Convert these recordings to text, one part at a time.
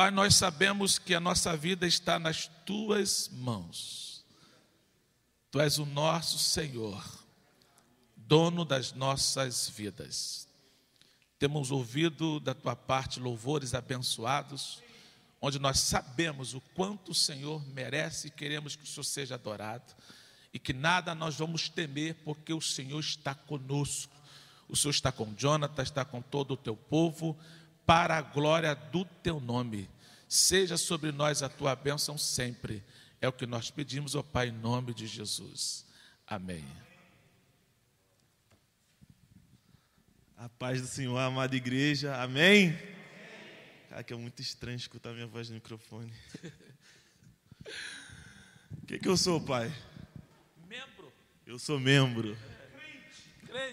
Pai, nós sabemos que a nossa vida está nas tuas mãos. Tu és o nosso Senhor, dono das nossas vidas. Temos ouvido da tua parte louvores abençoados, onde nós sabemos o quanto o Senhor merece e queremos que o Senhor seja adorado, e que nada nós vamos temer, porque o Senhor está conosco. O Senhor está com Jonathan, está com todo o teu povo para a glória do teu nome. Seja sobre nós a tua bênção sempre. É o que nós pedimos, ó Pai, em nome de Jesus. Amém. A paz do Senhor, amada igreja. Amém. Cara, que é muito estranho escutar minha voz no microfone. O que, que eu sou, pai? Membro. Eu sou membro.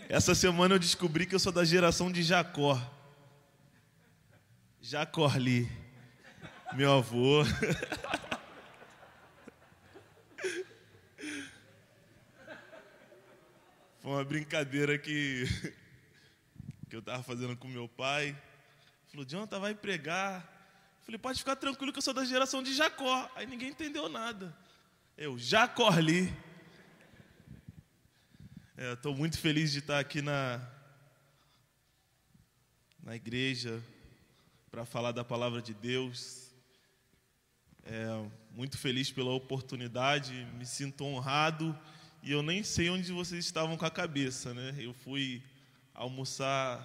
Essa semana eu descobri que eu sou da geração de Jacó. Jacorli, meu avô. Foi uma brincadeira que, que eu estava fazendo com meu pai. Falou, Jonathan, vai pregar. Falei, pode ficar tranquilo que eu sou da geração de Jacó. Aí ninguém entendeu nada. Eu, Jacorli. É, Estou muito feliz de estar aqui na, na igreja, para falar da palavra de Deus. É, muito feliz pela oportunidade, me sinto honrado e eu nem sei onde vocês estavam com a cabeça, né? Eu fui almoçar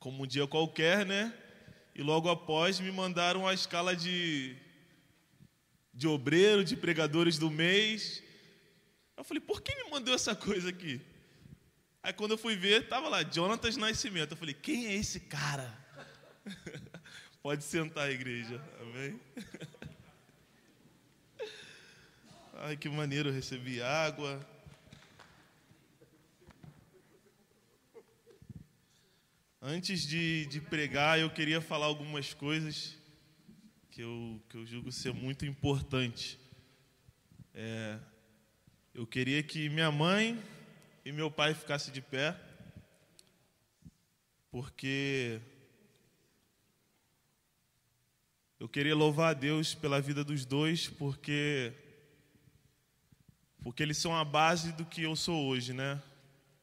como um dia qualquer, né? E logo após me mandaram a escala de de obreiro, de pregadores do mês. Eu falei, por que me mandou essa coisa aqui? Aí quando eu fui ver, tava lá, Jonatas Nascimento. Eu falei, quem é esse cara? Pode sentar, igreja. Amém? Ai, que maneiro, recebi água. Antes de, de pregar, eu queria falar algumas coisas que eu, que eu julgo ser muito importante. É, eu queria que minha mãe e meu pai ficassem de pé, porque eu queria louvar a Deus pela vida dos dois, porque porque eles são a base do que eu sou hoje, né?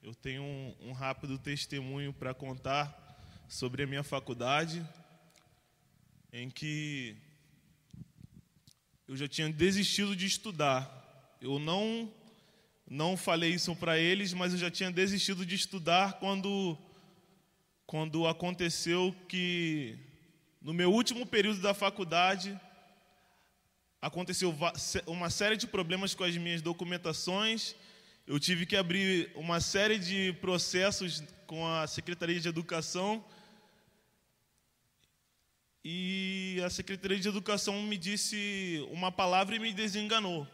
Eu tenho um, um rápido testemunho para contar sobre a minha faculdade, em que eu já tinha desistido de estudar. Eu não não falei isso para eles, mas eu já tinha desistido de estudar quando quando aconteceu que no meu último período da faculdade aconteceu uma série de problemas com as minhas documentações. Eu tive que abrir uma série de processos com a Secretaria de Educação. E a Secretaria de Educação me disse uma palavra e me desenganou.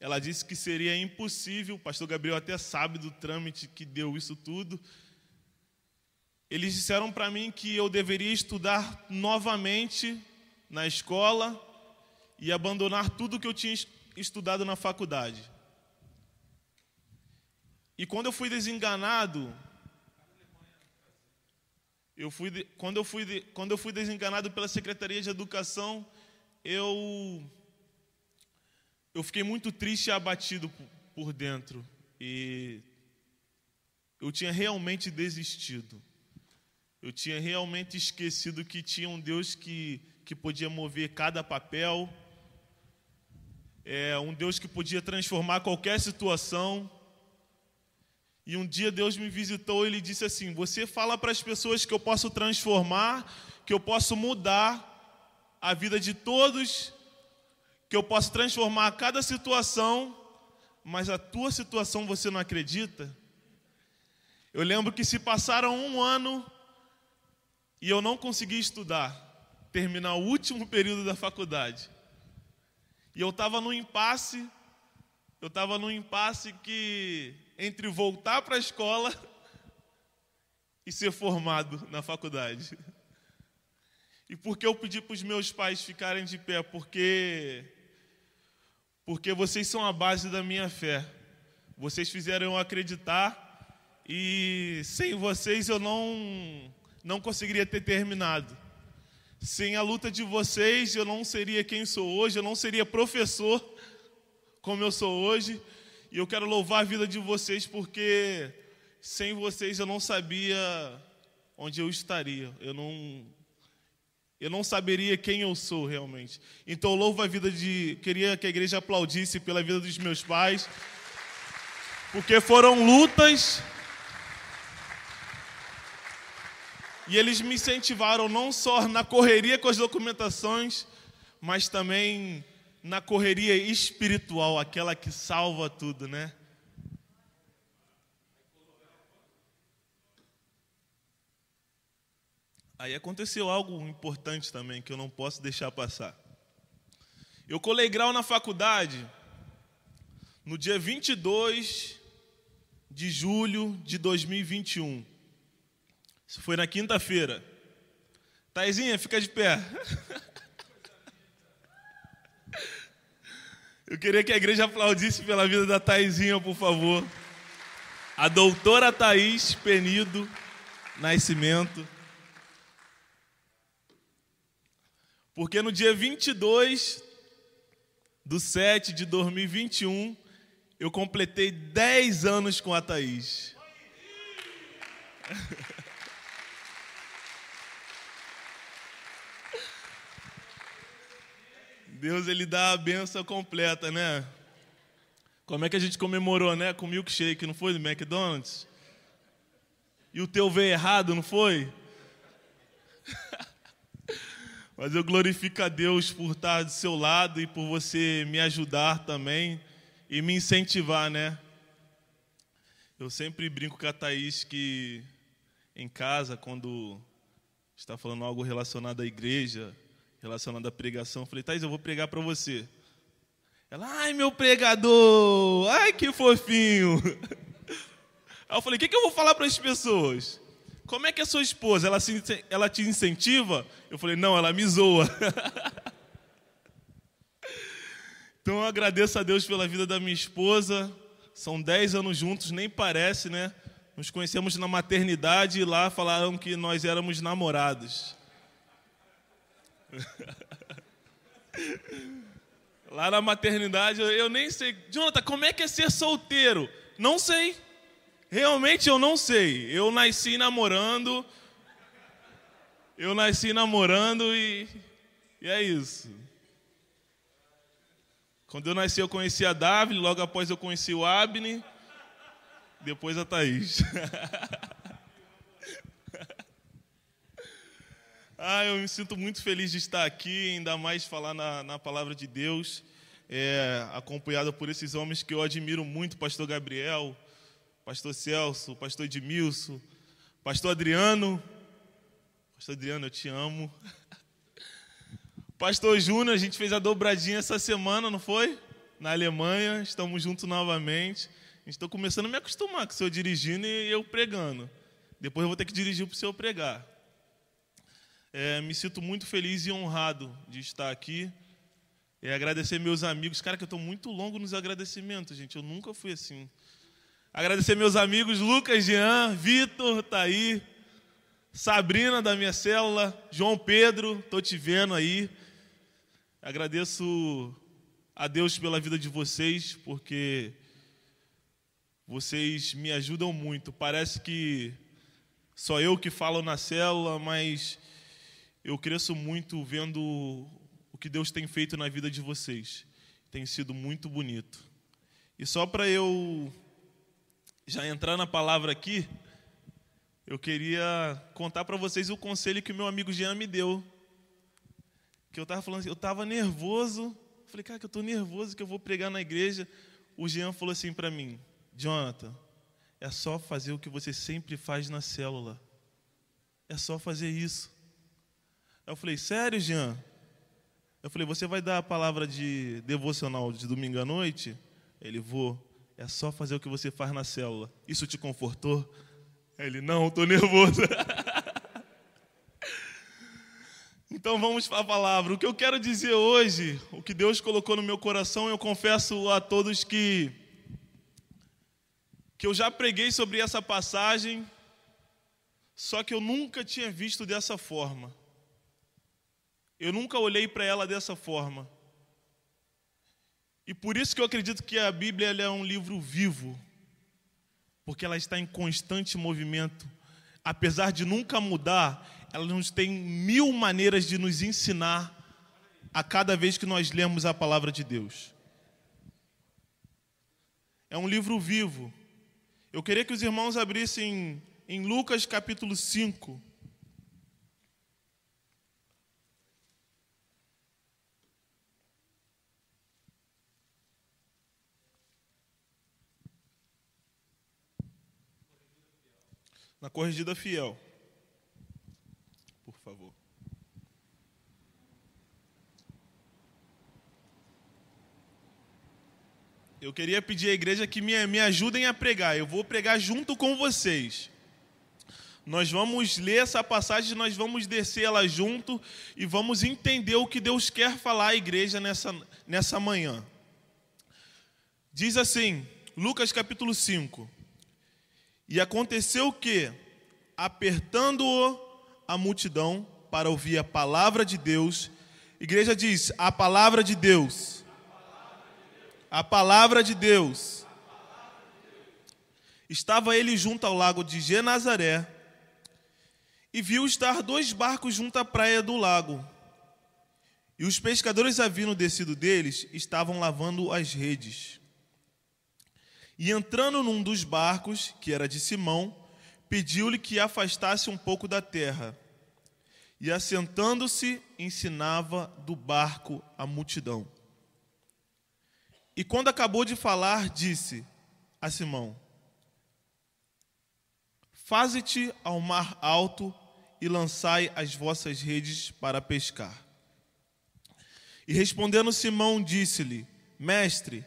Ela disse que seria impossível, o pastor Gabriel até sabe do trâmite que deu isso tudo. Eles disseram para mim que eu deveria estudar novamente na escola e abandonar tudo que eu tinha estudado na faculdade. E quando eu fui desenganado, eu fui, quando, eu fui, quando eu fui desenganado pela Secretaria de Educação, eu, eu fiquei muito triste e abatido por, por dentro. E eu tinha realmente desistido. Eu tinha realmente esquecido que tinha um Deus que, que podia mover cada papel, é um Deus que podia transformar qualquer situação. E um dia Deus me visitou e ele disse assim: Você fala para as pessoas que eu posso transformar, que eu posso mudar a vida de todos, que eu posso transformar cada situação, mas a tua situação você não acredita? Eu lembro que se passaram um ano e eu não consegui estudar, terminar o último período da faculdade. E eu estava no impasse, eu estava no impasse que entre voltar para a escola e ser formado na faculdade. E por que eu pedi para os meus pais ficarem de pé? Porque porque vocês são a base da minha fé. Vocês fizeram eu acreditar e sem vocês eu não não conseguiria ter terminado. Sem a luta de vocês, eu não seria quem sou hoje, eu não seria professor como eu sou hoje. E eu quero louvar a vida de vocês porque sem vocês eu não sabia onde eu estaria. Eu não eu não saberia quem eu sou realmente. Então louvo a vida de queria que a igreja aplaudisse pela vida dos meus pais. Porque foram lutas E eles me incentivaram não só na correria com as documentações, mas também na correria espiritual, aquela que salva tudo, né? Aí aconteceu algo importante também que eu não posso deixar passar. Eu colei grau na faculdade no dia 22 de julho de 2021. Isso foi na quinta-feira. Taizinha, fica de pé. Eu queria que a igreja aplaudisse pela vida da Taizinha, por favor. A doutora Thaís Penido Nascimento. Porque no dia 22 do 7 de 2021, eu completei 10 anos com a Thaís. Deus ele dá a benção completa, né? Como é que a gente comemorou, né? Com milkshake, não foi do McDonald's? E o teu veio errado, não foi? Mas eu glorifico a Deus por estar do seu lado e por você me ajudar também e me incentivar, né? Eu sempre brinco com a Thaís que em casa, quando está falando algo relacionado à igreja, relacionado à pregação. Eu falei, Thais, eu vou pregar para você. Ela, ai, meu pregador, ai, que fofinho. Aí eu falei, o que, que eu vou falar para as pessoas? Como é que é sua esposa? Ela, se, ela te incentiva? Eu falei, não, ela me zoa. então eu agradeço a Deus pela vida da minha esposa. São dez anos juntos, nem parece, né? Nos conhecemos na maternidade e lá falaram que nós éramos namorados. Lá na maternidade, eu nem sei. Jonathan, como é que é ser solteiro? Não sei. Realmente eu não sei. Eu nasci namorando. Eu nasci namorando e, e é isso. Quando eu nasci, eu conheci a Davi, logo após eu conheci o Abne, depois a Thaís. Ah, eu me sinto muito feliz de estar aqui, ainda mais falar na, na palavra de Deus, é, acompanhado por esses homens que eu admiro muito, pastor Gabriel, pastor Celso, pastor Edmilson, pastor Adriano, pastor Adriano, eu te amo. Pastor Júnior, a gente fez a dobradinha essa semana, não foi? Na Alemanha, estamos juntos novamente. Estou começando a me acostumar com o senhor dirigindo e eu pregando. Depois eu vou ter que dirigir para o senhor pregar. É, me sinto muito feliz e honrado de estar aqui. É, agradecer meus amigos. Cara, que eu estou muito longo nos agradecimentos, gente. Eu nunca fui assim. Agradecer meus amigos Lucas, Jean, Vitor, tá aí. Sabrina da minha célula, João Pedro, estou te vendo aí. Agradeço a Deus pela vida de vocês, porque vocês me ajudam muito. Parece que só eu que falo na célula, mas eu cresço muito vendo o que Deus tem feito na vida de vocês. Tem sido muito bonito. E só para eu já entrar na palavra aqui, eu queria contar para vocês o conselho que meu amigo Jean me deu. Que eu estava falando assim, eu estava nervoso. Falei, cara, que eu estou nervoso que eu vou pregar na igreja. O Jean falou assim para mim, Jonathan, é só fazer o que você sempre faz na célula. É só fazer isso. Eu falei, sério, Jean? Eu falei, você vai dar a palavra de devocional de domingo à noite? Ele, vou. É só fazer o que você faz na célula. Isso te confortou? Ele, não, estou nervoso. então vamos para a palavra. O que eu quero dizer hoje, o que Deus colocou no meu coração, eu confesso a todos que que eu já preguei sobre essa passagem, só que eu nunca tinha visto dessa forma. Eu nunca olhei para ela dessa forma. E por isso que eu acredito que a Bíblia é um livro vivo, porque ela está em constante movimento. Apesar de nunca mudar, ela nos tem mil maneiras de nos ensinar a cada vez que nós lemos a palavra de Deus. É um livro vivo. Eu queria que os irmãos abrissem em Lucas capítulo 5. Na corrigida fiel. Por favor. Eu queria pedir à igreja que me, me ajudem a pregar. Eu vou pregar junto com vocês. Nós vamos ler essa passagem, nós vamos descer ela junto e vamos entender o que Deus quer falar à igreja nessa, nessa manhã. Diz assim, Lucas capítulo 5. E aconteceu que, apertando-o a multidão para ouvir a palavra de Deus, igreja diz: a palavra de Deus. A palavra de Deus. Estava ele junto ao lago de Genazaré e viu estar dois barcos junto à praia do lago. E os pescadores, havendo descido deles, estavam lavando as redes. E entrando num dos barcos, que era de Simão, pediu-lhe que afastasse um pouco da terra. E assentando-se, ensinava do barco a multidão. E quando acabou de falar, disse a Simão: Faze-te ao mar alto e lançai as vossas redes para pescar. E respondendo Simão, disse-lhe: Mestre,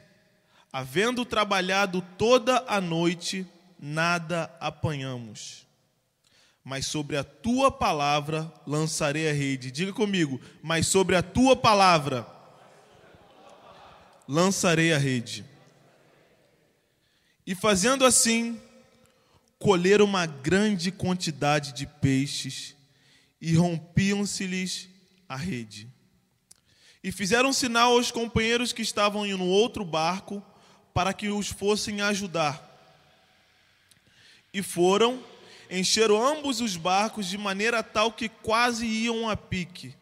Havendo trabalhado toda a noite, nada apanhamos. Mas sobre a tua palavra lançarei a rede. Diga comigo, mas sobre a tua palavra lançarei a rede. E fazendo assim, colheram uma grande quantidade de peixes e rompiam-se-lhes a rede. E fizeram sinal aos companheiros que estavam no outro barco para que os fossem ajudar. E foram, encheram ambos os barcos de maneira tal que quase iam a pique.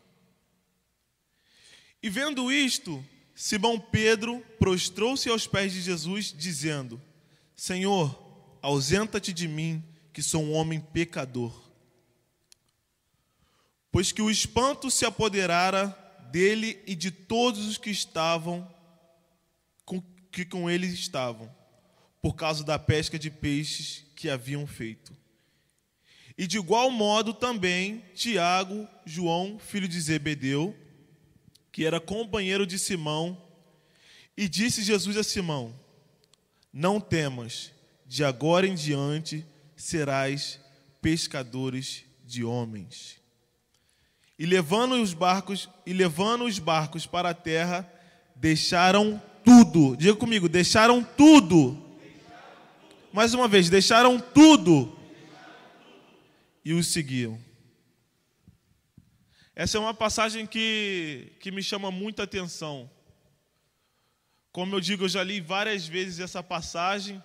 E vendo isto, Simão Pedro prostrou-se aos pés de Jesus, dizendo: Senhor, ausenta-te de mim, que sou um homem pecador. Pois que o espanto se apoderara dele e de todos os que estavam que com eles estavam, por causa da pesca de peixes que haviam feito. E de igual modo também Tiago, João, filho de Zebedeu, que era companheiro de Simão, e disse Jesus a Simão: Não temas, de agora em diante serás pescadores de homens. E levando os barcos, e levando os barcos para a terra, deixaram tudo. Diga comigo, deixaram tudo. Mais uma vez, deixaram tudo e os seguiam. Essa é uma passagem que, que me chama muita atenção. Como eu digo, eu já li várias vezes essa passagem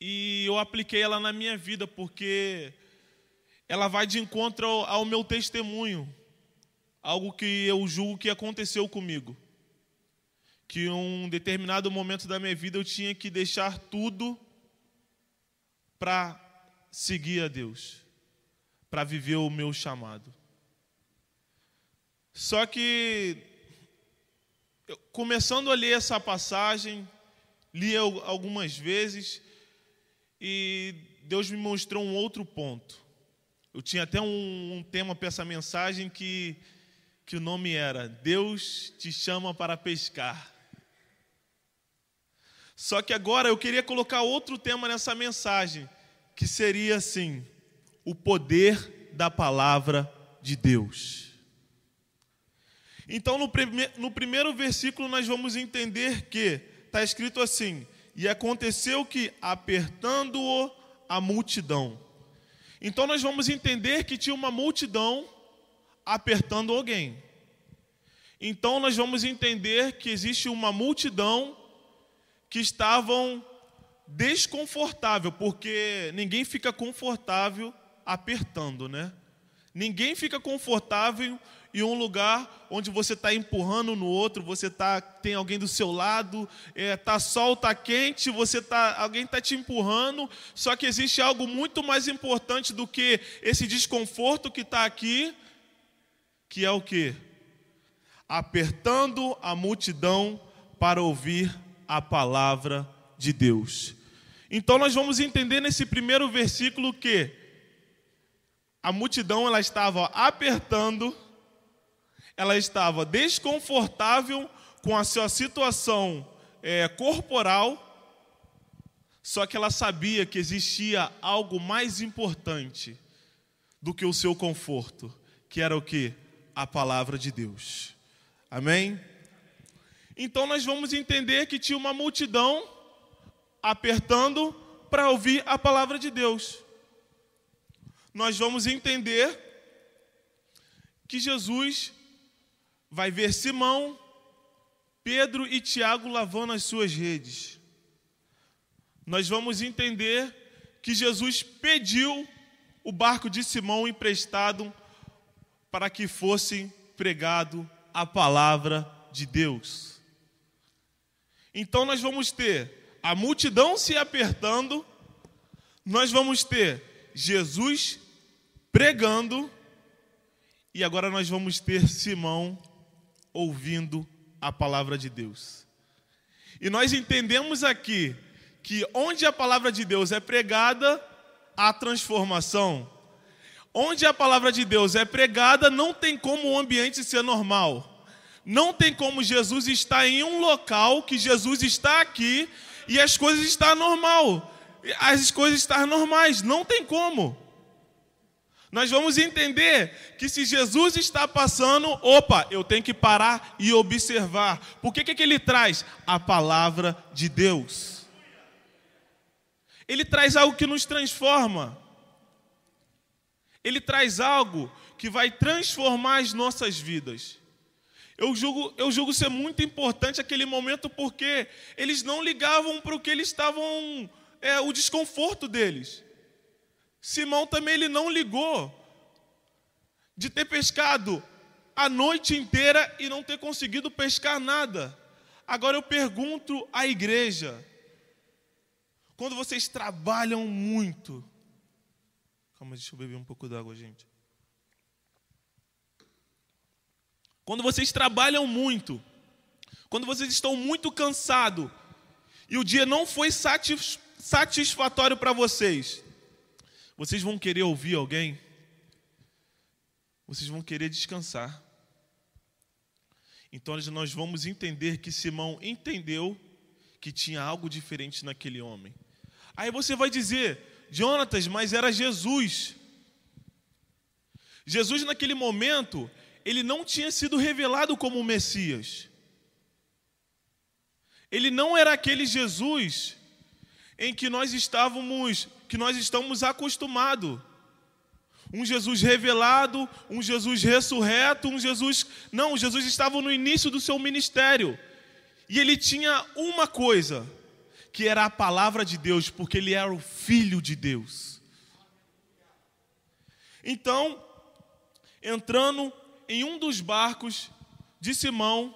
e eu apliquei ela na minha vida porque ela vai de encontro ao, ao meu testemunho, algo que eu julgo que aconteceu comigo que um determinado momento da minha vida eu tinha que deixar tudo para seguir a Deus, para viver o meu chamado. Só que, começando a ler essa passagem, li algumas vezes e Deus me mostrou um outro ponto. Eu tinha até um, um tema para essa mensagem que, que o nome era Deus te chama para pescar. Só que agora eu queria colocar outro tema nessa mensagem, que seria assim: o poder da palavra de Deus. Então, no, prime no primeiro versículo, nós vamos entender que está escrito assim: E aconteceu que, apertando-o a multidão. Então, nós vamos entender que tinha uma multidão apertando alguém. Então nós vamos entender que existe uma multidão que estavam desconfortável, porque ninguém fica confortável apertando, né? Ninguém fica confortável em um lugar onde você está empurrando no outro, você tá, tem alguém do seu lado, é, tá sol, tá quente, você tá, alguém está te empurrando. Só que existe algo muito mais importante do que esse desconforto que está aqui, que é o que? Apertando a multidão para ouvir a palavra de Deus. Então nós vamos entender nesse primeiro versículo que a multidão ela estava apertando, ela estava desconfortável com a sua situação é, corporal, só que ela sabia que existia algo mais importante do que o seu conforto, que era o que? A palavra de Deus. Amém? Então nós vamos entender que tinha uma multidão apertando para ouvir a palavra de Deus. Nós vamos entender que Jesus vai ver Simão, Pedro e Tiago lavando as suas redes. Nós vamos entender que Jesus pediu o barco de Simão emprestado para que fosse pregado a palavra de Deus. Então nós vamos ter a multidão se apertando, nós vamos ter Jesus pregando, e agora nós vamos ter Simão ouvindo a palavra de Deus. E nós entendemos aqui que onde a palavra de Deus é pregada, há transformação. Onde a palavra de Deus é pregada, não tem como o ambiente ser normal. Não tem como Jesus estar em um local que Jesus está aqui e as coisas estão normal. As coisas estão normais, não tem como. Nós vamos entender que se Jesus está passando, opa, eu tenho que parar e observar. Por que, que, ele traz? A palavra de Deus. Ele traz algo que nos transforma. Ele traz algo que vai transformar as nossas vidas. Eu julgo, eu julgo ser muito importante aquele momento porque eles não ligavam para o que eles estavam, é, o desconforto deles. Simão também ele não ligou de ter pescado a noite inteira e não ter conseguido pescar nada. Agora eu pergunto à igreja: quando vocês trabalham muito, calma, deixa eu beber um pouco d'água, gente. Quando vocês trabalham muito, quando vocês estão muito cansados e o dia não foi satisfatório para vocês, vocês vão querer ouvir alguém? Vocês vão querer descansar. Então nós vamos entender que Simão entendeu que tinha algo diferente naquele homem. Aí você vai dizer, Jonatas, mas era Jesus. Jesus naquele momento, ele não tinha sido revelado como o Messias. Ele não era aquele Jesus em que nós estávamos, que nós estamos acostumados. Um Jesus revelado, um Jesus ressurreto, um Jesus. Não, Jesus estava no início do seu ministério. E ele tinha uma coisa, que era a palavra de Deus, porque ele era o filho de Deus. Então, entrando em um dos barcos de Simão,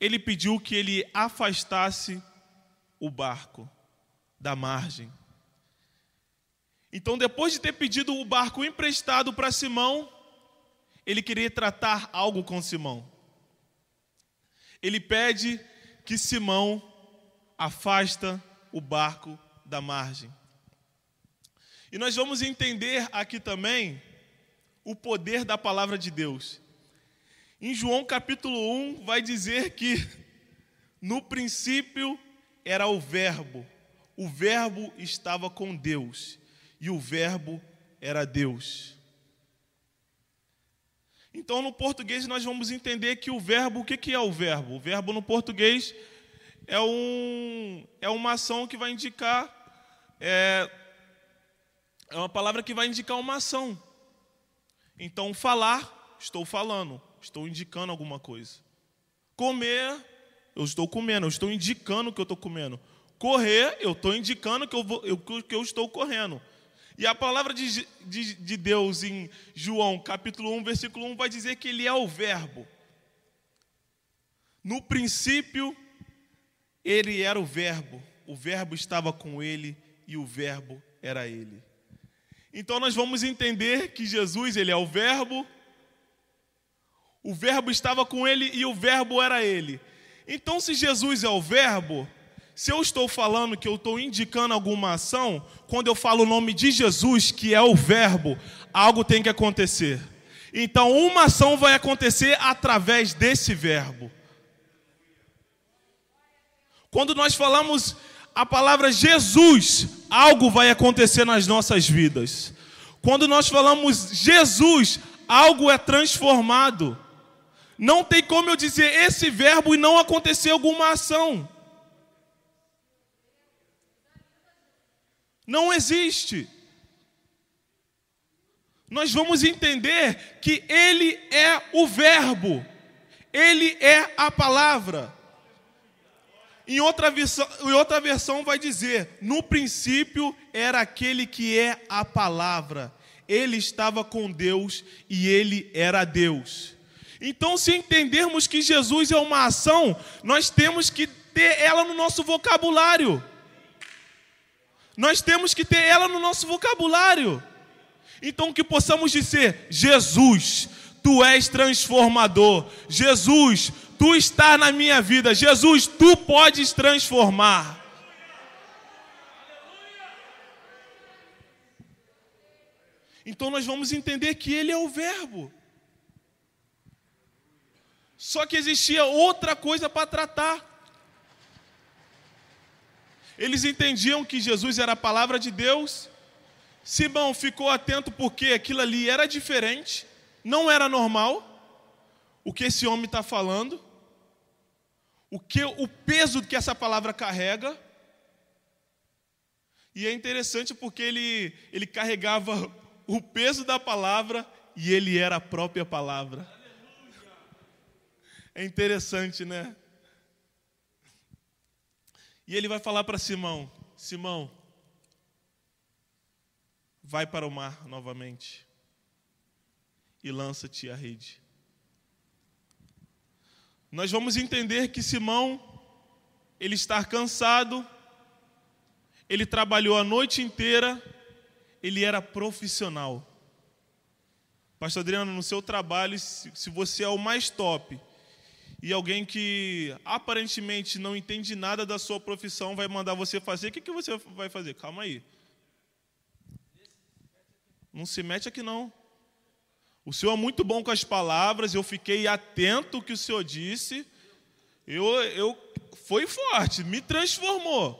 ele pediu que ele afastasse o barco da margem. Então, depois de ter pedido o barco emprestado para Simão, ele queria tratar algo com Simão. Ele pede que Simão afasta o barco da margem. E nós vamos entender aqui também o poder da palavra de Deus. Em João capítulo 1 vai dizer que no princípio era o Verbo, o Verbo estava com Deus e o Verbo era Deus. Então, no português, nós vamos entender que o verbo, o que é o verbo? O verbo no português é, um, é uma ação que vai indicar, é, é uma palavra que vai indicar uma ação. Então, falar estou falando, estou indicando alguma coisa. Comer, eu estou comendo, eu estou indicando que eu estou comendo. Correr, eu estou indicando que eu, vou, eu, que eu estou correndo. E a palavra de, de, de Deus em João, capítulo 1, versículo 1, vai dizer que ele é o Verbo. No princípio, ele era o Verbo, o Verbo estava com ele e o Verbo era ele. Então nós vamos entender que Jesus, ele é o Verbo, o Verbo estava com ele e o Verbo era ele. Então, se Jesus é o Verbo, se eu estou falando que eu estou indicando alguma ação, quando eu falo o nome de Jesus, que é o Verbo, algo tem que acontecer. Então, uma ação vai acontecer através desse Verbo. Quando nós falamos a palavra Jesus, algo vai acontecer nas nossas vidas. Quando nós falamos Jesus, algo é transformado. Não tem como eu dizer esse verbo e não acontecer alguma ação. Não existe. Nós vamos entender que Ele é o Verbo, Ele é a palavra. Em outra, versão, em outra versão vai dizer: no princípio era aquele que é a palavra, ele estava com Deus e ele era Deus. Então, se entendermos que Jesus é uma ação, nós temos que ter ela no nosso vocabulário. Nós temos que ter ela no nosso vocabulário. Então, que possamos dizer: Jesus, tu és transformador. Jesus, tu estás na minha vida. Jesus, tu podes transformar. Então, nós vamos entender que Ele é o Verbo. Só que existia outra coisa para tratar. Eles entendiam que Jesus era a palavra de Deus. Simão ficou atento porque aquilo ali era diferente, não era normal. O que esse homem está falando, o que o peso que essa palavra carrega. E é interessante porque ele, ele carregava o peso da palavra e ele era a própria palavra. É interessante, né? E ele vai falar para Simão: Simão, vai para o mar novamente e lança-te à rede. Nós vamos entender que Simão, ele está cansado, ele trabalhou a noite inteira, ele era profissional. Pastor Adriano, no seu trabalho, se você é o mais top, e alguém que aparentemente não entende nada da sua profissão vai mandar você fazer, o que, que você vai fazer? Calma aí. Não se mete aqui não. O Senhor é muito bom com as palavras, eu fiquei atento ao que o Senhor disse. Eu, eu foi forte, me transformou.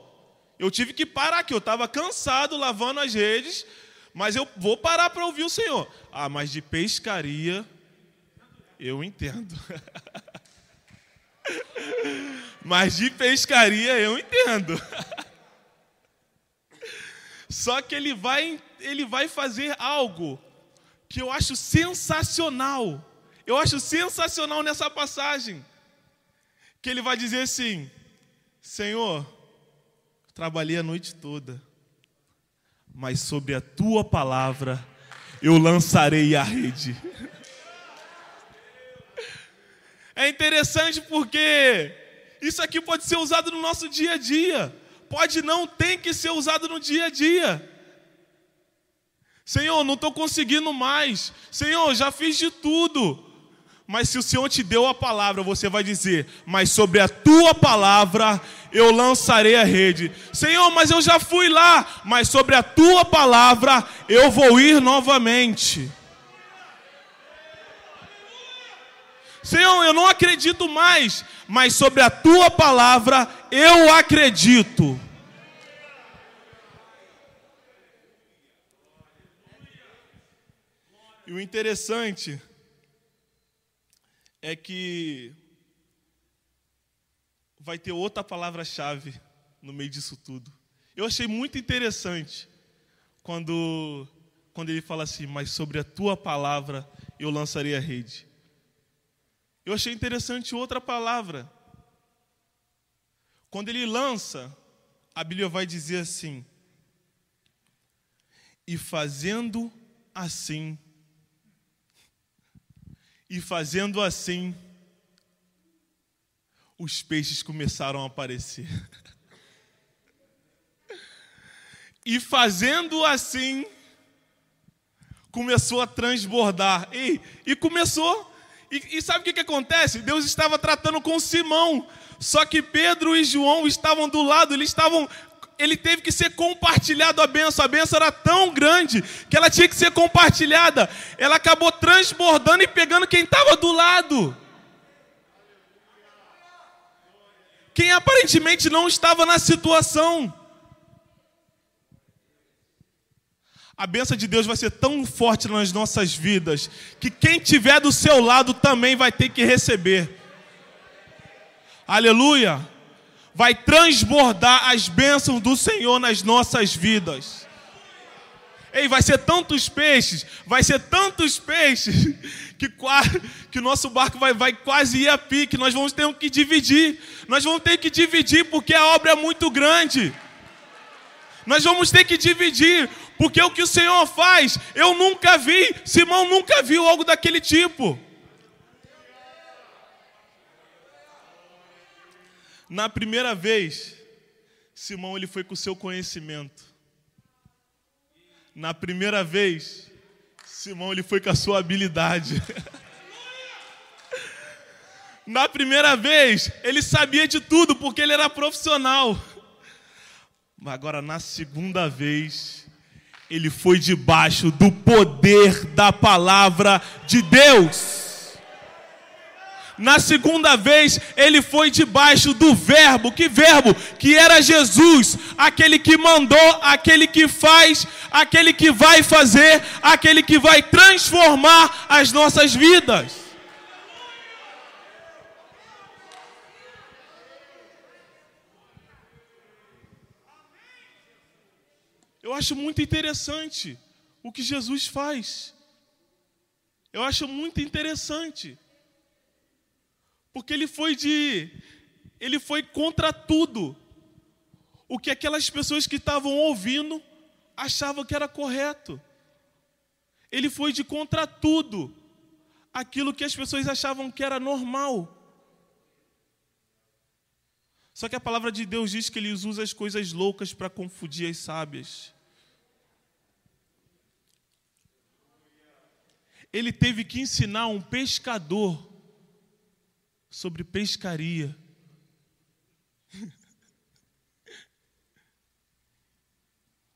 Eu tive que parar aqui, eu estava cansado lavando as redes, mas eu vou parar para ouvir o Senhor. Ah, mas de pescaria eu entendo. Mas de pescaria eu entendo. Só que ele vai, ele vai fazer algo que eu acho sensacional. Eu acho sensacional nessa passagem. Que ele vai dizer assim: Senhor, trabalhei a noite toda, mas sobre a tua palavra eu lançarei a rede. É interessante porque isso aqui pode ser usado no nosso dia a dia. Pode não, tem que ser usado no dia a dia. Senhor, não estou conseguindo mais. Senhor, já fiz de tudo. Mas se o Senhor te deu a palavra, você vai dizer: Mas sobre a tua palavra eu lançarei a rede. Senhor, mas eu já fui lá. Mas sobre a tua palavra eu vou ir novamente. Senhor, eu não acredito mais, mas sobre a tua palavra eu acredito. E o interessante é que vai ter outra palavra-chave no meio disso tudo. Eu achei muito interessante quando, quando ele fala assim: Mas sobre a tua palavra eu lançarei a rede. Eu achei interessante outra palavra. Quando ele lança, a Bíblia vai dizer assim: e fazendo assim, e fazendo assim, os peixes começaram a aparecer. e fazendo assim, começou a transbordar. E, e começou. E, e sabe o que, que acontece? Deus estava tratando com Simão. Só que Pedro e João estavam do lado, eles estavam. Ele teve que ser compartilhado a benção. A benção era tão grande que ela tinha que ser compartilhada. Ela acabou transbordando e pegando quem estava do lado. Quem aparentemente não estava na situação. A benção de Deus vai ser tão forte nas nossas vidas que quem tiver do seu lado também vai ter que receber. Aleluia! Vai transbordar as bênçãos do Senhor nas nossas vidas. Ei, vai ser tantos peixes, vai ser tantos peixes que, que nosso barco vai, vai quase ir a pique. Nós vamos ter que dividir. Nós vamos ter que dividir porque a obra é muito grande. Nós vamos ter que dividir, porque o que o Senhor faz, eu nunca vi, Simão nunca viu algo daquele tipo. Na primeira vez, Simão ele foi com o seu conhecimento. Na primeira vez, Simão ele foi com a sua habilidade. Na primeira vez, ele sabia de tudo porque ele era profissional. Mas agora na segunda vez, ele foi debaixo do poder da palavra de Deus. Na segunda vez, ele foi debaixo do verbo, que verbo? Que era Jesus, aquele que mandou, aquele que faz, aquele que vai fazer, aquele que vai transformar as nossas vidas. Eu acho muito interessante o que Jesus faz. Eu acho muito interessante. Porque ele foi de ele foi contra tudo. O que aquelas pessoas que estavam ouvindo achavam que era correto. Ele foi de contra tudo. Aquilo que as pessoas achavam que era normal. Só que a palavra de Deus diz que ele usa as coisas loucas para confundir as sábias. ele teve que ensinar um pescador sobre pescaria.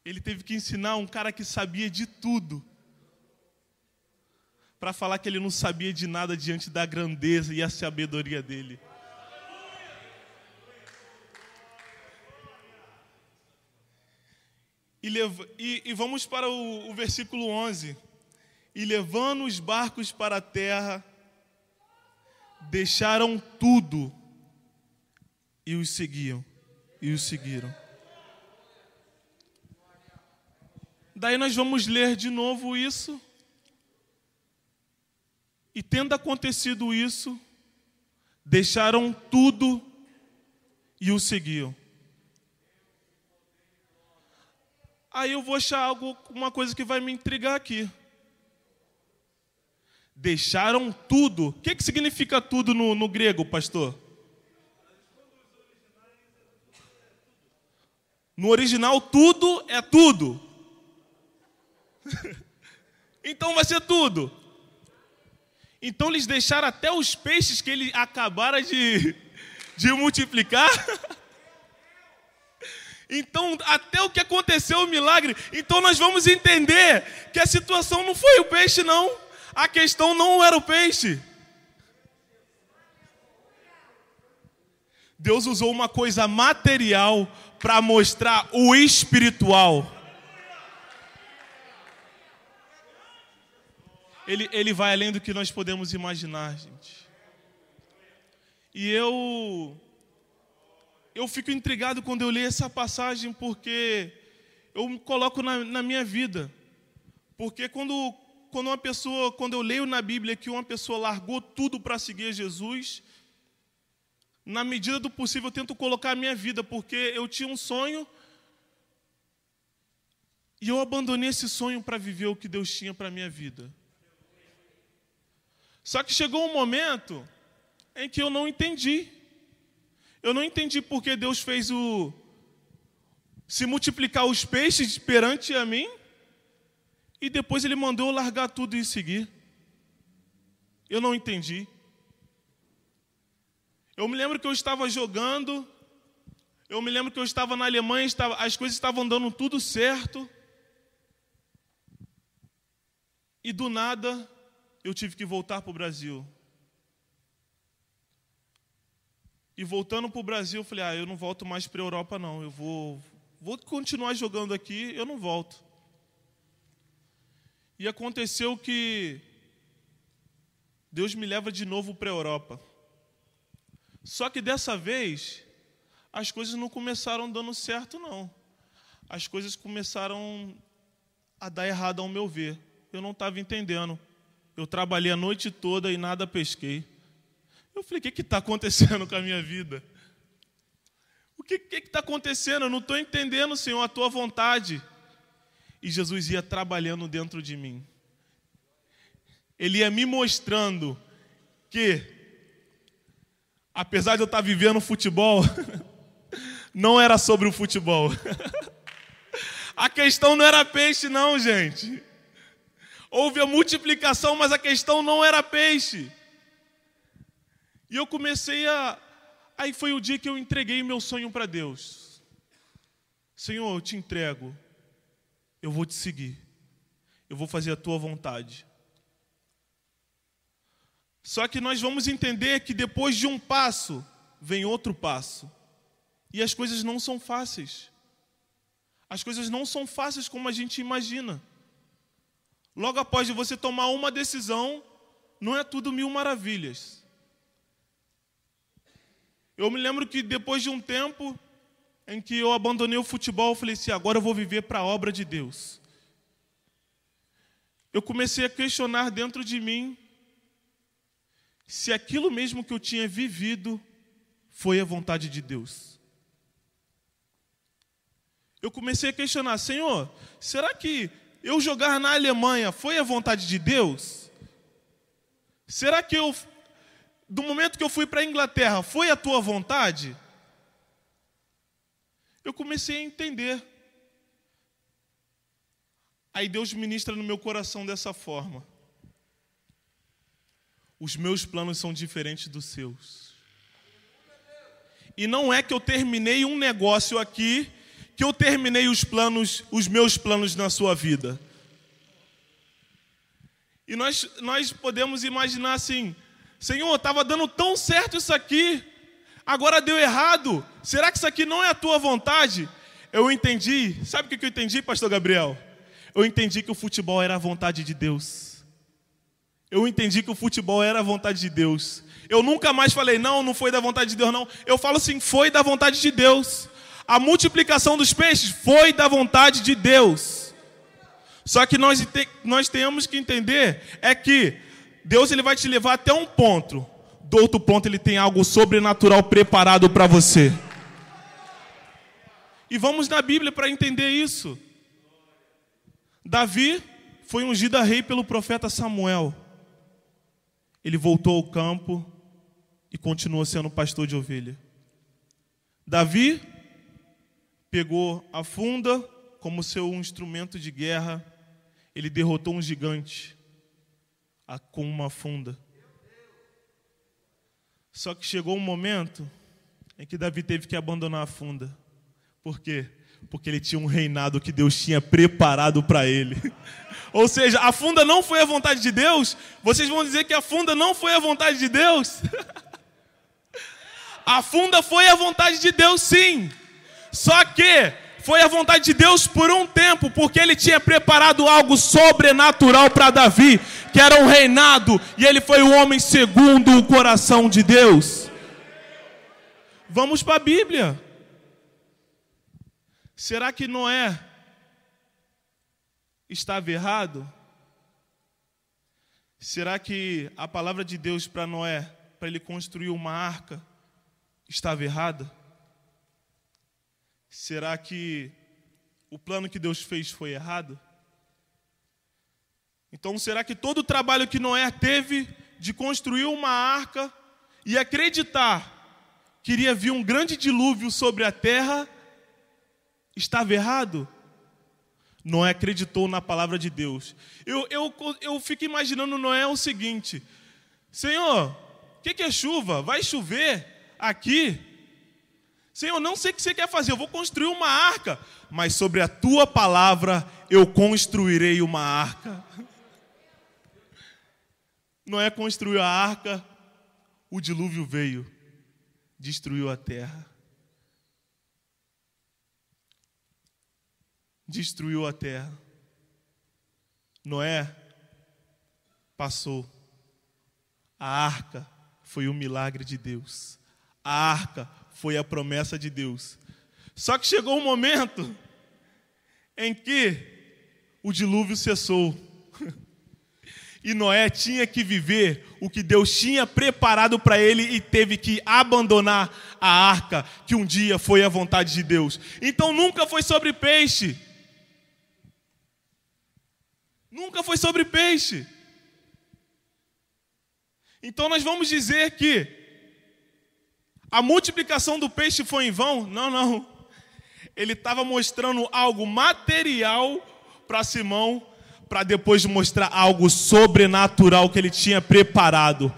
Ele teve que ensinar um cara que sabia de tudo, para falar que ele não sabia de nada diante da grandeza e a sabedoria dele. E, e, e vamos para o, o versículo 11 e levando os barcos para a terra, deixaram tudo e os seguiam e os seguiram. Daí nós vamos ler de novo isso. E tendo acontecido isso, deixaram tudo e o seguiam. Aí eu vou achar algo, uma coisa que vai me intrigar aqui deixaram tudo. O que, que significa tudo no, no grego, pastor? No original, tudo é tudo. então vai ser tudo. Então eles deixaram até os peixes que ele acabara de, de multiplicar. Então, até o que aconteceu, o milagre. Então, nós vamos entender que a situação não foi o peixe, não. A questão não era o peixe. Deus usou uma coisa material para mostrar o espiritual. Ele, ele vai além do que nós podemos imaginar, gente. E eu eu fico intrigado quando eu leio essa passagem porque eu me coloco na, na minha vida. Porque quando quando uma pessoa, quando eu leio na Bíblia que uma pessoa largou tudo para seguir Jesus, na medida do possível eu tento colocar a minha vida, porque eu tinha um sonho e eu abandonei esse sonho para viver o que Deus tinha para a minha vida. Só que chegou um momento em que eu não entendi. Eu não entendi porque Deus fez o se multiplicar os peixes perante a mim e depois ele mandou largar tudo e seguir. Eu não entendi. Eu me lembro que eu estava jogando, eu me lembro que eu estava na Alemanha, estava, as coisas estavam dando tudo certo. E do nada eu tive que voltar para o Brasil. E voltando para o Brasil, eu falei: ah, eu não volto mais para a Europa, não. Eu vou, vou continuar jogando aqui, eu não volto. E aconteceu que Deus me leva de novo para a Europa. Só que dessa vez, as coisas não começaram dando certo, não. As coisas começaram a dar errado ao meu ver. Eu não estava entendendo. Eu trabalhei a noite toda e nada pesquei. Eu falei: o que está acontecendo com a minha vida? O que está acontecendo? Eu não estou entendendo, Senhor, a tua vontade. E Jesus ia trabalhando dentro de mim. Ele ia me mostrando que apesar de eu estar vivendo futebol, não era sobre o futebol. A questão não era peixe, não, gente. Houve a multiplicação, mas a questão não era peixe. E eu comecei a. Aí foi o dia que eu entreguei meu sonho para Deus. Senhor, eu te entrego. Eu vou te seguir. Eu vou fazer a tua vontade. Só que nós vamos entender que depois de um passo, vem outro passo. E as coisas não são fáceis. As coisas não são fáceis como a gente imagina. Logo após você tomar uma decisão, não é tudo mil maravilhas. Eu me lembro que depois de um tempo em que eu abandonei o futebol, eu falei assim: agora eu vou viver para a obra de Deus. Eu comecei a questionar dentro de mim se aquilo mesmo que eu tinha vivido foi a vontade de Deus. Eu comecei a questionar, Senhor, será que eu jogar na Alemanha foi a vontade de Deus? Será que eu, do momento que eu fui para a Inglaterra, foi a tua vontade? Eu comecei a entender. Aí Deus ministra no meu coração dessa forma. Os meus planos são diferentes dos seus. E não é que eu terminei um negócio aqui, que eu terminei os planos, os meus planos na sua vida. E nós, nós podemos imaginar assim: Senhor, estava dando tão certo isso aqui, agora deu errado. Será que isso aqui não é a tua vontade? Eu entendi. Sabe o que eu entendi, Pastor Gabriel? Eu entendi que o futebol era a vontade de Deus. Eu entendi que o futebol era a vontade de Deus. Eu nunca mais falei, não, não foi da vontade de Deus, não. Eu falo assim, foi da vontade de Deus. A multiplicação dos peixes foi da vontade de Deus. Só que nós, nós temos que entender é que Deus ele vai te levar até um ponto. Do outro ponto ele tem algo sobrenatural preparado para você. E vamos na Bíblia para entender isso. Davi foi ungido a rei pelo profeta Samuel ele voltou ao campo e continuou sendo pastor de ovelha. Davi pegou a funda como seu instrumento de guerra, ele derrotou um gigante com uma funda. Só que chegou um momento em que Davi teve que abandonar a funda. Por quê? Porque ele tinha um reinado que Deus tinha preparado para ele. Ou seja, a funda não foi a vontade de Deus? Vocês vão dizer que a funda não foi a vontade de Deus? a funda foi a vontade de Deus, sim. Só que foi a vontade de Deus por um tempo, porque ele tinha preparado algo sobrenatural para Davi, que era um reinado, e ele foi o homem segundo o coração de Deus. Vamos para a Bíblia. Será que Noé estava errado? Será que a palavra de Deus para Noé, para ele construir uma arca, estava errada? Será que o plano que Deus fez foi errado? Então, será que todo o trabalho que Noé teve de construir uma arca e acreditar que iria vir um grande dilúvio sobre a terra estava errado? Noé acreditou na palavra de Deus. Eu, eu, eu fico imaginando Noé o seguinte: Senhor, o que, que é chuva? Vai chover aqui? Senhor, não sei o que você quer fazer, eu vou construir uma arca, mas sobre a tua palavra eu construirei uma arca. Noé construiu a arca, o dilúvio veio, destruiu a terra. destruiu a terra. Noé passou. A arca foi o milagre de Deus. A arca foi a promessa de Deus. Só que chegou um momento em que o dilúvio cessou. E Noé tinha que viver o que Deus tinha preparado para ele e teve que abandonar a arca, que um dia foi a vontade de Deus. Então nunca foi sobre peixe, Nunca foi sobre peixe. Então nós vamos dizer que a multiplicação do peixe foi em vão? Não, não. Ele estava mostrando algo material para Simão, para depois mostrar algo sobrenatural que ele tinha preparado.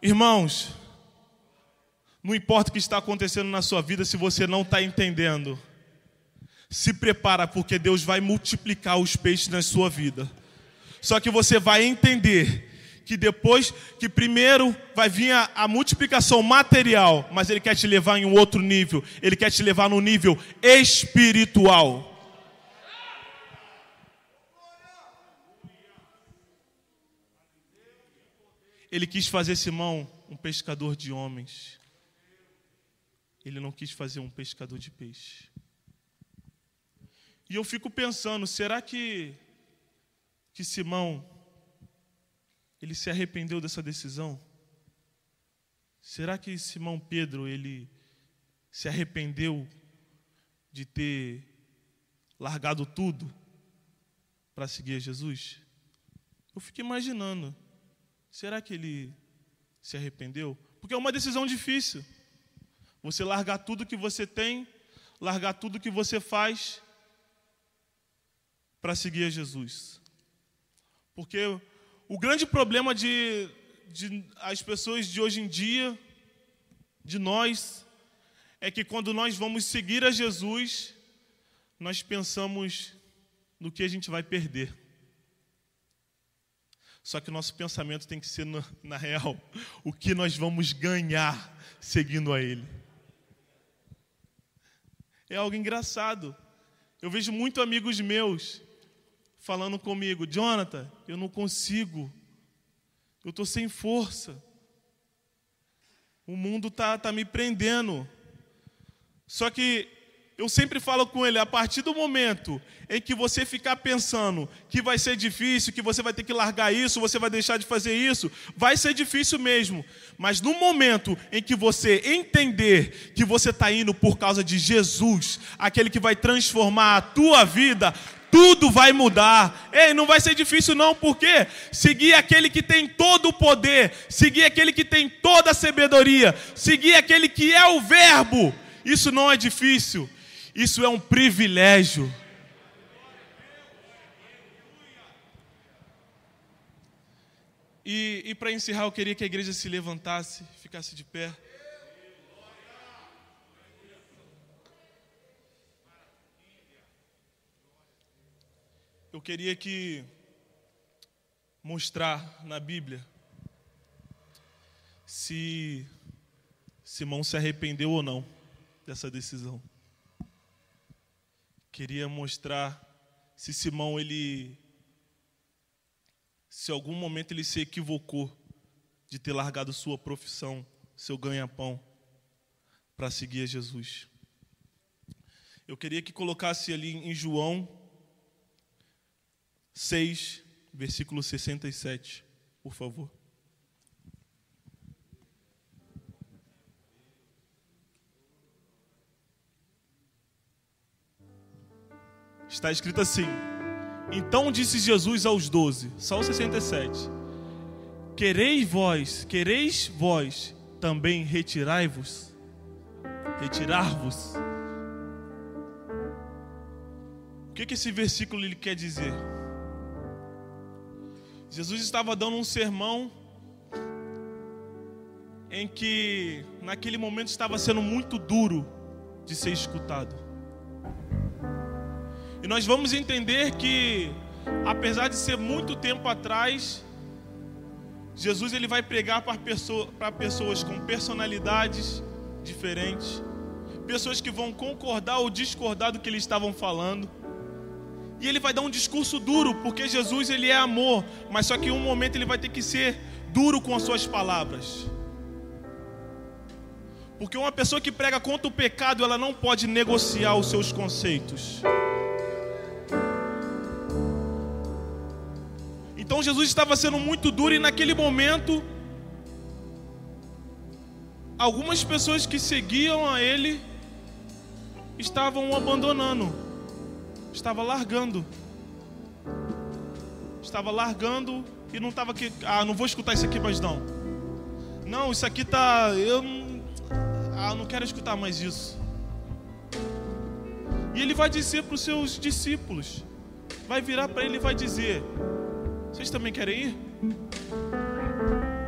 Irmãos, não importa o que está acontecendo na sua vida se você não está entendendo se prepara porque Deus vai multiplicar os peixes na sua vida. Só que você vai entender que depois, que primeiro vai vir a, a, multiplicação material, mas Ele quer te levar em um outro nível. Ele quer te levar no nível espiritual. Ele quis fazer Simão um pescador de homens. Ele não quis fazer um pescador de peixe. E eu fico pensando, será que que Simão ele se arrependeu dessa decisão? Será que Simão Pedro ele se arrependeu de ter largado tudo para seguir Jesus? Eu fico imaginando, será que ele se arrependeu? Porque é uma decisão difícil. Você largar tudo que você tem, largar tudo que você faz para seguir a Jesus. Porque o grande problema de, de as pessoas de hoje em dia, de nós, é que quando nós vamos seguir a Jesus, nós pensamos no que a gente vai perder. Só que o nosso pensamento tem que ser, na, na real, o que nós vamos ganhar seguindo a Ele. É algo engraçado. Eu vejo muito amigos meus falando comigo: Jonathan, eu não consigo, eu estou sem força, o mundo está tá me prendendo. Só que eu sempre falo com ele, a partir do momento em que você ficar pensando que vai ser difícil, que você vai ter que largar isso, você vai deixar de fazer isso, vai ser difícil mesmo. Mas no momento em que você entender que você está indo por causa de Jesus, aquele que vai transformar a tua vida, tudo vai mudar. Ei, não vai ser difícil não, porque seguir aquele que tem todo o poder, seguir aquele que tem toda a sabedoria, seguir aquele que é o verbo, isso não é difícil. Isso é um privilégio. E, e para encerrar, eu queria que a igreja se levantasse, ficasse de pé. Eu queria que mostrar na Bíblia se Simão se arrependeu ou não dessa decisão. Queria mostrar se Simão ele se algum momento ele se equivocou de ter largado sua profissão, seu ganha-pão para seguir a Jesus. Eu queria que colocasse ali em João 6, versículo 67. por favor. Está escrito assim: Então disse Jesus aos doze, Salmo 67: Quereis vós, quereis vós também retirai-vos? Retirar-vos? O que, que esse versículo ele quer dizer? Jesus estava dando um sermão em que naquele momento estava sendo muito duro de ser escutado. E nós vamos entender que, apesar de ser muito tempo atrás, Jesus ele vai pregar para pessoa, pessoas com personalidades diferentes, pessoas que vão concordar ou discordar do que eles estavam falando. E ele vai dar um discurso duro, porque Jesus ele é amor, mas só que em um momento ele vai ter que ser duro com as suas palavras. Porque uma pessoa que prega contra o pecado, ela não pode negociar os seus conceitos. Então Jesus estava sendo muito duro e naquele momento algumas pessoas que seguiam a ele estavam o abandonando. Estava largando. Estava largando e não estava aqui, ah, não vou escutar isso aqui mais não. Não, isso aqui tá, eu ah, não quero escutar mais isso. E ele vai dizer para os seus discípulos, vai virar para ele e vai dizer: vocês também querem ir?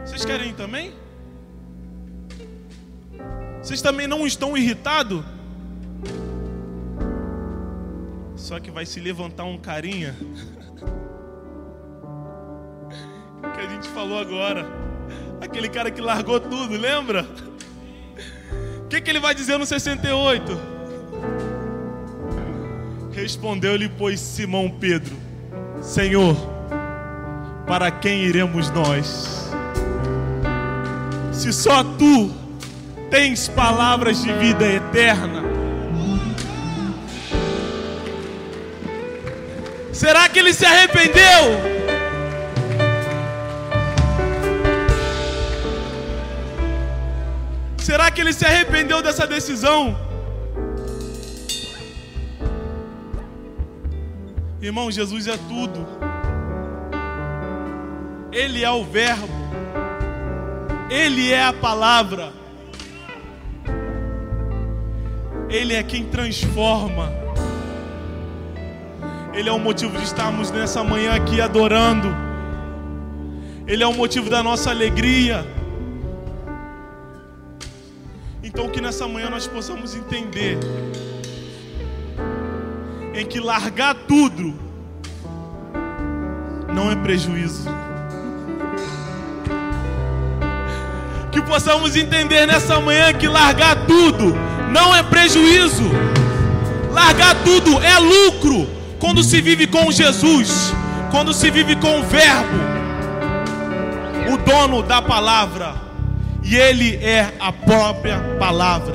Vocês querem ir também? Vocês também não estão irritados? Só que vai se levantar um carinha que a gente falou agora. Aquele cara que largou tudo, lembra? O que, que ele vai dizer no 68? Respondeu-lhe, pois, Simão Pedro: Senhor, para quem iremos nós? Se só tu tens palavras de vida eterna. Será que ele se arrependeu? Será que ele se arrependeu dessa decisão? Irmão, Jesus é tudo. Ele é o Verbo, Ele é a palavra, Ele é quem transforma. Ele é o motivo de estarmos nessa manhã aqui adorando, Ele é o motivo da nossa alegria. Então, que nessa manhã nós possamos entender em que largar tudo não é prejuízo. que possamos entender nessa manhã que largar tudo não é prejuízo, largar tudo é lucro quando se vive com Jesus, quando se vive com o Verbo, o dono da palavra, e Ele é a própria palavra.